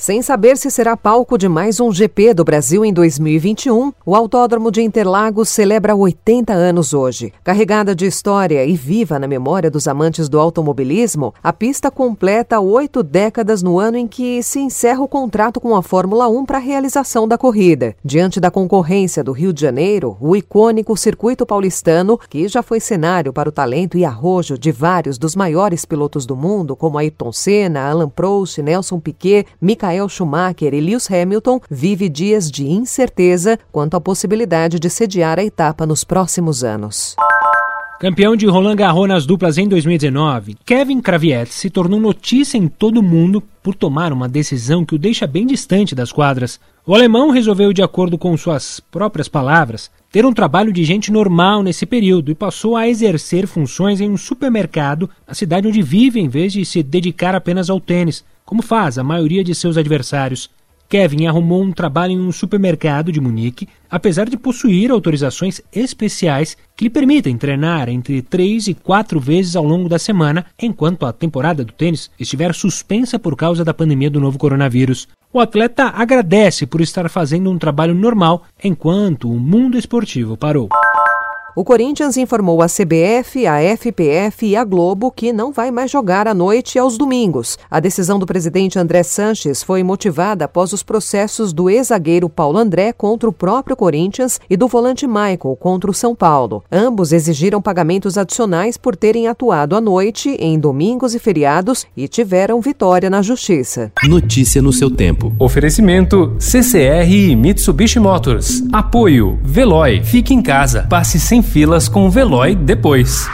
Sem saber se será palco de mais um GP do Brasil em 2021, o Autódromo de Interlagos celebra 80 anos hoje. Carregada de história e viva na memória dos amantes do automobilismo, a pista completa oito décadas no ano em que se encerra o contrato com a Fórmula 1 para a realização da corrida. Diante da concorrência do Rio de Janeiro, o icônico circuito paulistano, que já foi cenário para o talento e arrojo de vários dos maiores pilotos do mundo, como Ayrton Senna, Alan Prost, Nelson Piquet, Michael Michael Schumacher e Lewis Hamilton vive dias de incerteza quanto à possibilidade de sediar a etapa nos próximos anos. Campeão de Roland Garros nas duplas em 2019, Kevin Kravietz se tornou notícia em todo o mundo por tomar uma decisão que o deixa bem distante das quadras. O alemão resolveu, de acordo com suas próprias palavras, ter um trabalho de gente normal nesse período e passou a exercer funções em um supermercado na cidade onde vive em vez de se dedicar apenas ao tênis, como faz a maioria de seus adversários. Kevin arrumou um trabalho em um supermercado de Munique, apesar de possuir autorizações especiais que lhe permitem treinar entre três e quatro vezes ao longo da semana, enquanto a temporada do tênis estiver suspensa por causa da pandemia do novo coronavírus. O atleta agradece por estar fazendo um trabalho normal enquanto o mundo esportivo parou. O Corinthians informou a CBF, a FPF e a Globo que não vai mais jogar à noite e aos domingos. A decisão do presidente André Sanches foi motivada após os processos do ex-zagueiro Paulo André contra o próprio Corinthians e do volante Michael contra o São Paulo. Ambos exigiram pagamentos adicionais por terem atuado à noite, em domingos e feriados e tiveram vitória na justiça. Notícia no seu tempo. Oferecimento CCR e Mitsubishi Motors. Apoio Veloy. Fique em casa. Passe filas com o Veloy depois.